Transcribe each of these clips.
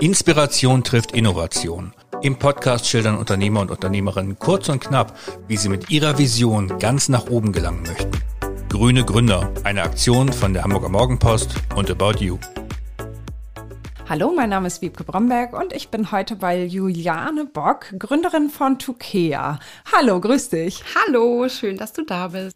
Inspiration trifft Innovation. Im Podcast schildern Unternehmer und Unternehmerinnen kurz und knapp, wie sie mit ihrer Vision ganz nach oben gelangen möchten. Grüne Gründer, eine Aktion von der Hamburger Morgenpost und About You. Hallo, mein Name ist Wiebke Bromberg und ich bin heute bei Juliane Bock, Gründerin von Tukea. Hallo, grüß dich. Hallo, schön, dass du da bist.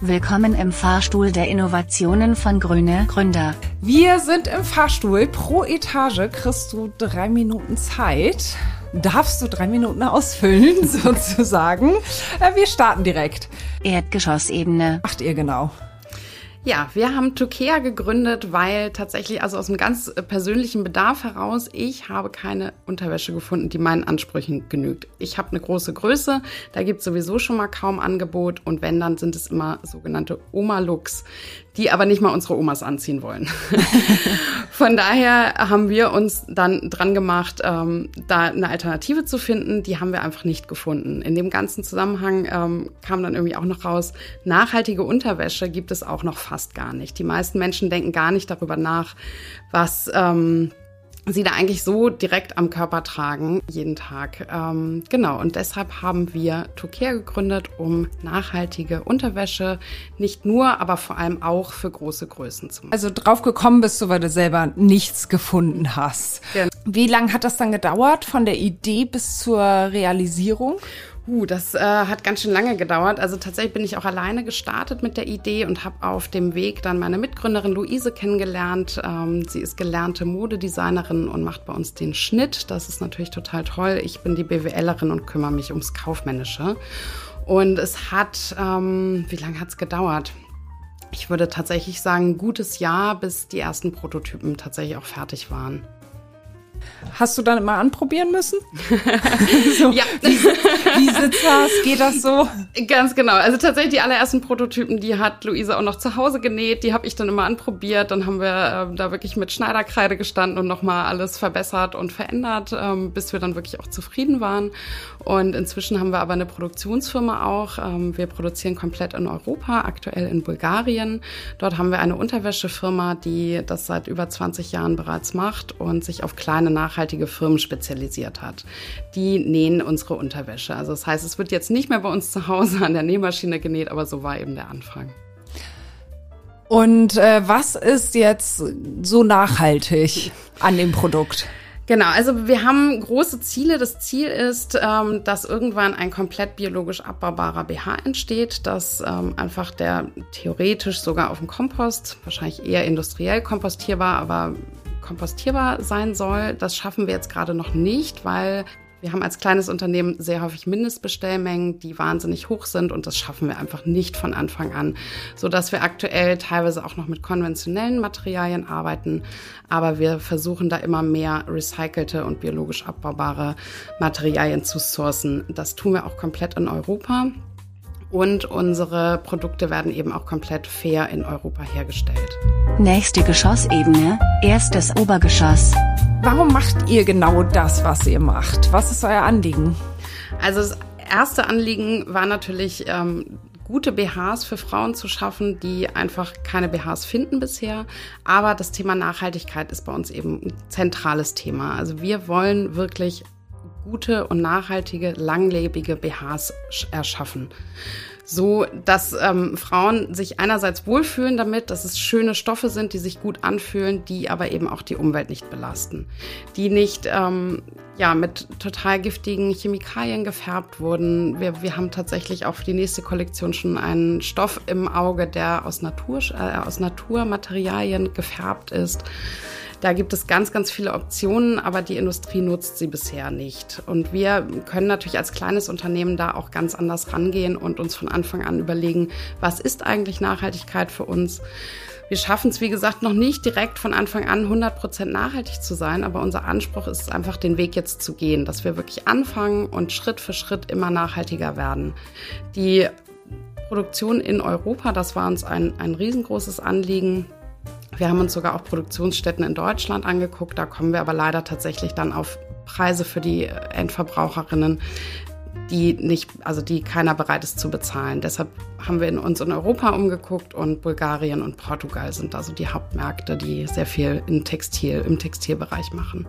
Willkommen im Fahrstuhl der Innovationen von Grüne Gründer. Wir sind im Fahrstuhl. Pro Etage kriegst du drei Minuten Zeit. Darfst du drei Minuten ausfüllen, sozusagen. Äh, wir starten direkt. Erdgeschossebene. Macht ihr genau? Ja, wir haben Tukea gegründet, weil tatsächlich, also aus einem ganz persönlichen Bedarf heraus, ich habe keine Unterwäsche gefunden, die meinen Ansprüchen genügt. Ich habe eine große Größe, da gibt es sowieso schon mal kaum Angebot und wenn, dann sind es immer sogenannte Oma-Looks, die aber nicht mal unsere Omas anziehen wollen. Von daher haben wir uns dann dran gemacht, ähm, da eine Alternative zu finden. Die haben wir einfach nicht gefunden. In dem ganzen Zusammenhang ähm, kam dann irgendwie auch noch raus, nachhaltige Unterwäsche gibt es auch noch fast gar nicht. Die meisten Menschen denken gar nicht darüber nach, was ähm, sie da eigentlich so direkt am Körper tragen, jeden Tag. Ähm, genau, und deshalb haben wir Tokea gegründet, um nachhaltige Unterwäsche nicht nur, aber vor allem auch für große Größen zu machen. Also drauf gekommen bist du, weil du selber nichts gefunden hast. Ja. Wie lange hat das dann gedauert, von der Idee bis zur Realisierung? Uh, das äh, hat ganz schön lange gedauert. Also tatsächlich bin ich auch alleine gestartet mit der Idee und habe auf dem Weg dann meine Mitgründerin Luise kennengelernt. Ähm, sie ist gelernte Modedesignerin und macht bei uns den Schnitt. Das ist natürlich total toll. Ich bin die BWLerin und kümmere mich ums Kaufmännische. Und es hat, ähm, wie lange hat es gedauert? Ich würde tatsächlich sagen, ein gutes Jahr, bis die ersten Prototypen tatsächlich auch fertig waren. Hast du dann immer anprobieren müssen? so, ja. Wie, wie sitzt das? Geht das so? Ganz genau. Also tatsächlich die allerersten Prototypen, die hat Luise auch noch zu Hause genäht. Die habe ich dann immer anprobiert. Dann haben wir äh, da wirklich mit Schneiderkreide gestanden und nochmal alles verbessert und verändert, ähm, bis wir dann wirklich auch zufrieden waren. Und inzwischen haben wir aber eine Produktionsfirma auch. Ähm, wir produzieren komplett in Europa, aktuell in Bulgarien. Dort haben wir eine Unterwäschefirma, die das seit über 20 Jahren bereits macht und sich auf kleine nachhaltige Firmen spezialisiert hat. Die nähen unsere Unterwäsche. Also das heißt, es wird jetzt nicht mehr bei uns zu Hause an der Nähmaschine genäht, aber so war eben der Anfang. Und äh, was ist jetzt so nachhaltig an dem Produkt? Genau, also wir haben große Ziele. Das Ziel ist, ähm, dass irgendwann ein komplett biologisch abbaubarer BH entsteht, dass ähm, einfach der theoretisch sogar auf dem Kompost, wahrscheinlich eher industriell kompostierbar, aber kompostierbar sein soll. Das schaffen wir jetzt gerade noch nicht, weil wir haben als kleines Unternehmen sehr häufig Mindestbestellmengen, die wahnsinnig hoch sind und das schaffen wir einfach nicht von Anfang an, so dass wir aktuell teilweise auch noch mit konventionellen Materialien arbeiten, aber wir versuchen da immer mehr recycelte und biologisch abbaubare Materialien zu sourcen. Das tun wir auch komplett in Europa. Und unsere Produkte werden eben auch komplett fair in Europa hergestellt. Nächste Geschossebene, erstes Obergeschoss. Warum macht ihr genau das, was ihr macht? Was ist euer Anliegen? Also das erste Anliegen war natürlich, ähm, gute BHs für Frauen zu schaffen, die einfach keine BHs finden bisher. Aber das Thema Nachhaltigkeit ist bei uns eben ein zentrales Thema. Also wir wollen wirklich gute und nachhaltige, langlebige BHs erschaffen. So, dass ähm, Frauen sich einerseits wohlfühlen damit, dass es schöne Stoffe sind, die sich gut anfühlen, die aber eben auch die Umwelt nicht belasten. Die nicht ähm, ja, mit total giftigen Chemikalien gefärbt wurden. Wir, wir haben tatsächlich auch für die nächste Kollektion schon einen Stoff im Auge, der aus, Natur, äh, aus Naturmaterialien gefärbt ist. Da gibt es ganz, ganz viele Optionen, aber die Industrie nutzt sie bisher nicht. Und wir können natürlich als kleines Unternehmen da auch ganz anders rangehen und uns von Anfang an überlegen, was ist eigentlich Nachhaltigkeit für uns? Wir schaffen es, wie gesagt, noch nicht direkt von Anfang an 100% nachhaltig zu sein, aber unser Anspruch ist einfach, den Weg jetzt zu gehen, dass wir wirklich anfangen und Schritt für Schritt immer nachhaltiger werden. Die Produktion in Europa, das war uns ein, ein riesengroßes Anliegen. Wir haben uns sogar auch Produktionsstätten in Deutschland angeguckt. Da kommen wir aber leider tatsächlich dann auf Preise für die Endverbraucherinnen, die nicht, also die keiner bereit ist zu bezahlen. Deshalb haben wir in uns in Europa umgeguckt und Bulgarien und Portugal sind also die Hauptmärkte, die sehr viel in Textil, im Textilbereich machen.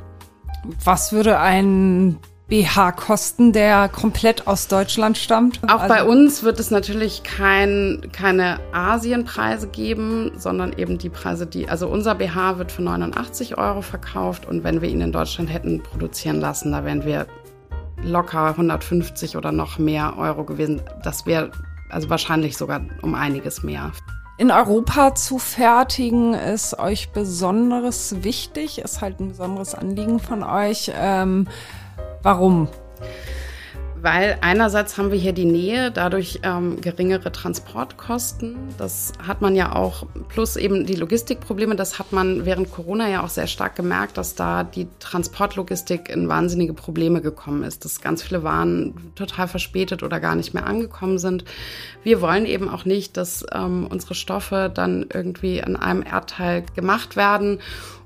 Was würde ein BH kosten, der komplett aus Deutschland stammt? Auch also bei uns wird es natürlich kein, keine Asienpreise geben, sondern eben die Preise, die, also unser BH wird für 89 Euro verkauft und wenn wir ihn in Deutschland hätten produzieren lassen, da wären wir locker 150 oder noch mehr Euro gewesen. Das wäre also wahrscheinlich sogar um einiges mehr. In Europa zu fertigen ist euch besonderes wichtig, ist halt ein besonderes Anliegen von euch. Ähm, warum? weil einerseits haben wir hier die Nähe, dadurch ähm, geringere Transportkosten. Das hat man ja auch, plus eben die Logistikprobleme, das hat man während Corona ja auch sehr stark gemerkt, dass da die Transportlogistik in wahnsinnige Probleme gekommen ist, dass ganz viele Waren total verspätet oder gar nicht mehr angekommen sind. Wir wollen eben auch nicht, dass ähm, unsere Stoffe dann irgendwie an einem Erdteil gemacht werden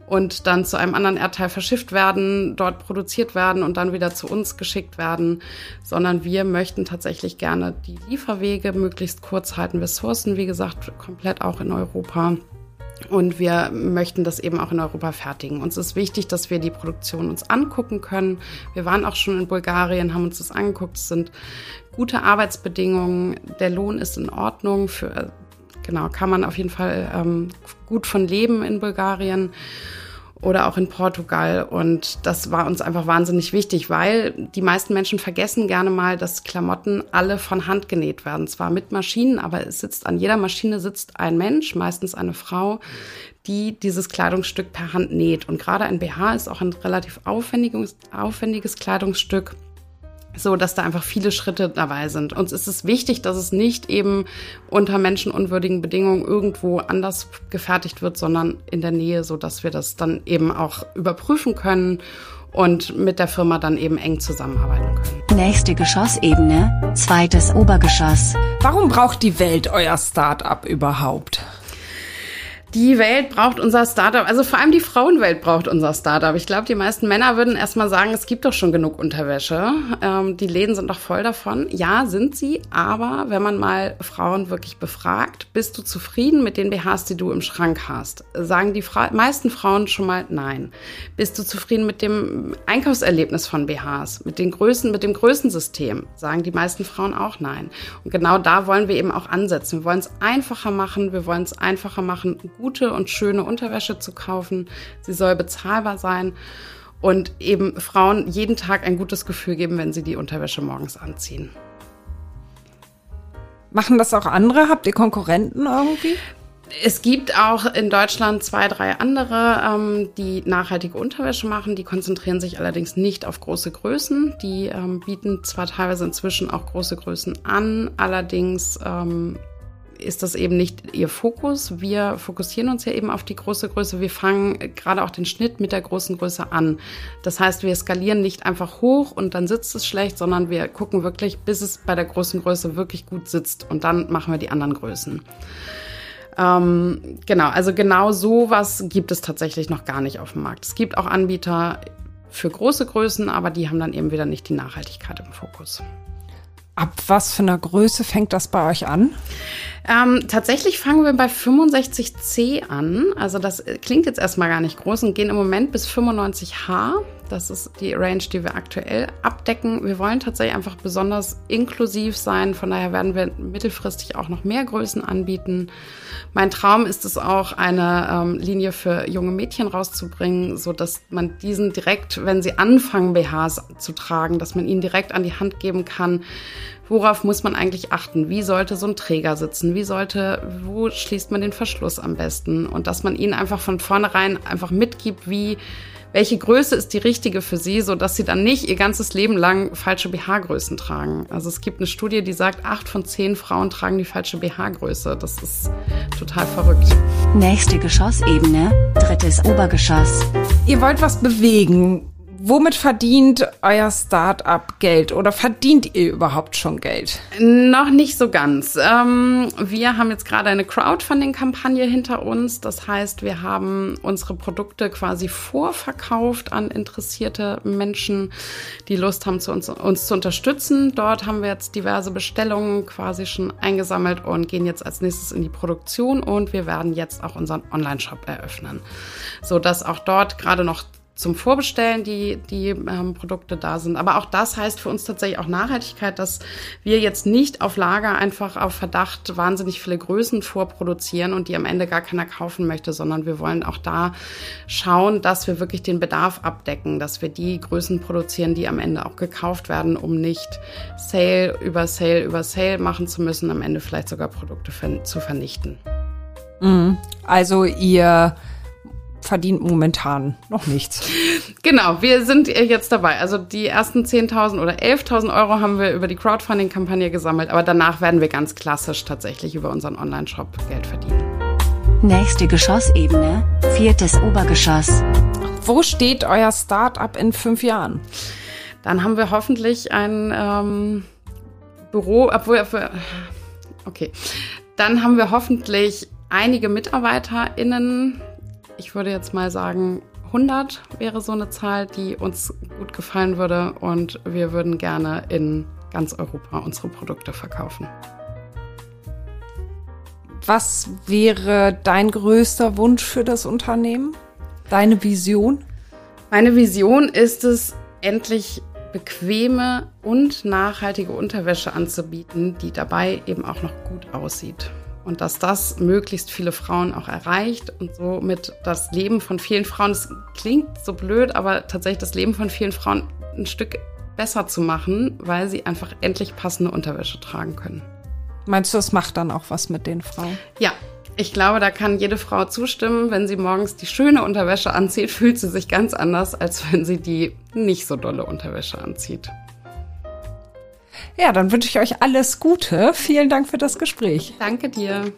und dann zu einem anderen Erdteil verschifft werden, dort produziert werden und dann wieder zu uns geschickt werden, sondern wir möchten tatsächlich gerne die Lieferwege möglichst kurz halten. Wir sourcen, wie gesagt, komplett auch in Europa. Und wir möchten das eben auch in Europa fertigen. Uns ist wichtig, dass wir die Produktion uns angucken können. Wir waren auch schon in Bulgarien, haben uns das angeguckt. Es sind gute Arbeitsbedingungen. Der Lohn ist in Ordnung. Für, genau, kann man auf jeden Fall ähm, gut von leben in Bulgarien oder auch in Portugal. Und das war uns einfach wahnsinnig wichtig, weil die meisten Menschen vergessen gerne mal, dass Klamotten alle von Hand genäht werden. Zwar mit Maschinen, aber es sitzt an jeder Maschine sitzt ein Mensch, meistens eine Frau, die dieses Kleidungsstück per Hand näht. Und gerade ein BH ist auch ein relativ aufwendiges, aufwendiges Kleidungsstück so dass da einfach viele Schritte dabei sind. Uns ist es wichtig, dass es nicht eben unter menschenunwürdigen Bedingungen irgendwo anders gefertigt wird, sondern in der Nähe, so dass wir das dann eben auch überprüfen können und mit der Firma dann eben eng zusammenarbeiten können. Nächste Geschossebene, zweites Obergeschoss. Warum braucht die Welt euer Start-up überhaupt? Die Welt braucht unser Startup, also vor allem die Frauenwelt braucht unser Startup. Ich glaube, die meisten Männer würden erstmal sagen, es gibt doch schon genug Unterwäsche. Ähm, die Läden sind doch voll davon. Ja, sind sie, aber wenn man mal Frauen wirklich befragt, bist du zufrieden mit den BHs, die du im Schrank hast? Sagen die Fra meisten Frauen schon mal nein. Bist du zufrieden mit dem Einkaufserlebnis von BHs, mit den Größen, mit dem Größensystem? Sagen die meisten Frauen auch nein. Und genau da wollen wir eben auch ansetzen. Wir wollen es einfacher machen. Wir wollen es einfacher machen, gute und schöne Unterwäsche zu kaufen. Sie soll bezahlbar sein und eben Frauen jeden Tag ein gutes Gefühl geben, wenn sie die Unterwäsche morgens anziehen. Machen das auch andere? Habt ihr Konkurrenten irgendwie? Es gibt auch in Deutschland zwei, drei andere, ähm, die nachhaltige Unterwäsche machen. Die konzentrieren sich allerdings nicht auf große Größen. Die ähm, bieten zwar teilweise inzwischen auch große Größen an, allerdings ähm, ist das eben nicht ihr Fokus. Wir fokussieren uns ja eben auf die große Größe. Wir fangen gerade auch den Schnitt mit der großen Größe an. Das heißt, wir skalieren nicht einfach hoch und dann sitzt es schlecht, sondern wir gucken wirklich, bis es bei der großen Größe wirklich gut sitzt und dann machen wir die anderen Größen. Ähm, genau, also genau sowas gibt es tatsächlich noch gar nicht auf dem Markt. Es gibt auch Anbieter für große Größen, aber die haben dann eben wieder nicht die Nachhaltigkeit im Fokus. Ab was für einer Größe fängt das bei euch an? Ähm, tatsächlich fangen wir bei 65C an. Also das klingt jetzt erstmal gar nicht groß und gehen im Moment bis 95H. Das ist die Range, die wir aktuell abdecken. Wir wollen tatsächlich einfach besonders inklusiv sein. Von daher werden wir mittelfristig auch noch mehr Größen anbieten. Mein Traum ist es auch, eine ähm, Linie für junge Mädchen rauszubringen, so dass man diesen direkt, wenn sie anfangen, BHs zu tragen, dass man ihnen direkt an die Hand geben kann, worauf muss man eigentlich achten? Wie sollte so ein Träger sitzen? Wie sollte, wo schließt man den Verschluss am besten? Und dass man ihnen einfach von vornherein einfach mitgibt, wie welche Größe ist die richtige für sie, so dass sie dann nicht ihr ganzes Leben lang falsche BH-Größen tragen. Also es gibt eine Studie, die sagt, acht von zehn Frauen tragen die falsche BH-Größe. Das ist total verrückt. Nächste Geschossebene, drittes Obergeschoss. Ihr wollt was bewegen. Womit verdient euer Startup Geld oder verdient ihr überhaupt schon Geld? Noch nicht so ganz. Ähm, wir haben jetzt gerade eine Crowdfunding-Kampagne hinter uns. Das heißt, wir haben unsere Produkte quasi vorverkauft an interessierte Menschen, die Lust haben, zu uns, uns zu unterstützen. Dort haben wir jetzt diverse Bestellungen quasi schon eingesammelt und gehen jetzt als nächstes in die Produktion und wir werden jetzt auch unseren Online-Shop eröffnen, so dass auch dort gerade noch zum Vorbestellen die, die ähm, Produkte da sind. Aber auch das heißt für uns tatsächlich auch Nachhaltigkeit, dass wir jetzt nicht auf Lager einfach auf Verdacht wahnsinnig viele Größen vorproduzieren und die am Ende gar keiner kaufen möchte, sondern wir wollen auch da schauen, dass wir wirklich den Bedarf abdecken, dass wir die Größen produzieren, die am Ende auch gekauft werden, um nicht Sale über Sale über Sale machen zu müssen, am Ende vielleicht sogar Produkte zu vernichten. Mhm. Also ihr verdient momentan noch nichts. Genau, wir sind jetzt dabei. Also die ersten 10.000 oder 11.000 Euro haben wir über die Crowdfunding-Kampagne gesammelt, aber danach werden wir ganz klassisch tatsächlich über unseren Online-Shop Geld verdienen. Nächste Geschossebene, viertes Obergeschoss. Wo steht euer Startup in fünf Jahren? Dann haben wir hoffentlich ein ähm, Büro, obwohl, okay, dann haben wir hoffentlich einige MitarbeiterInnen, ich würde jetzt mal sagen, 100 wäre so eine Zahl, die uns gut gefallen würde und wir würden gerne in ganz Europa unsere Produkte verkaufen. Was wäre dein größter Wunsch für das Unternehmen? Deine Vision? Meine Vision ist es, endlich bequeme und nachhaltige Unterwäsche anzubieten, die dabei eben auch noch gut aussieht und dass das möglichst viele Frauen auch erreicht und somit das Leben von vielen Frauen, es klingt so blöd, aber tatsächlich das Leben von vielen Frauen ein Stück besser zu machen, weil sie einfach endlich passende Unterwäsche tragen können. Meinst du, das macht dann auch was mit den Frauen? Ja, ich glaube, da kann jede Frau zustimmen. Wenn sie morgens die schöne Unterwäsche anzieht, fühlt sie sich ganz anders, als wenn sie die nicht so dolle Unterwäsche anzieht. Ja, dann wünsche ich euch alles Gute. Vielen Dank für das Gespräch. Danke dir.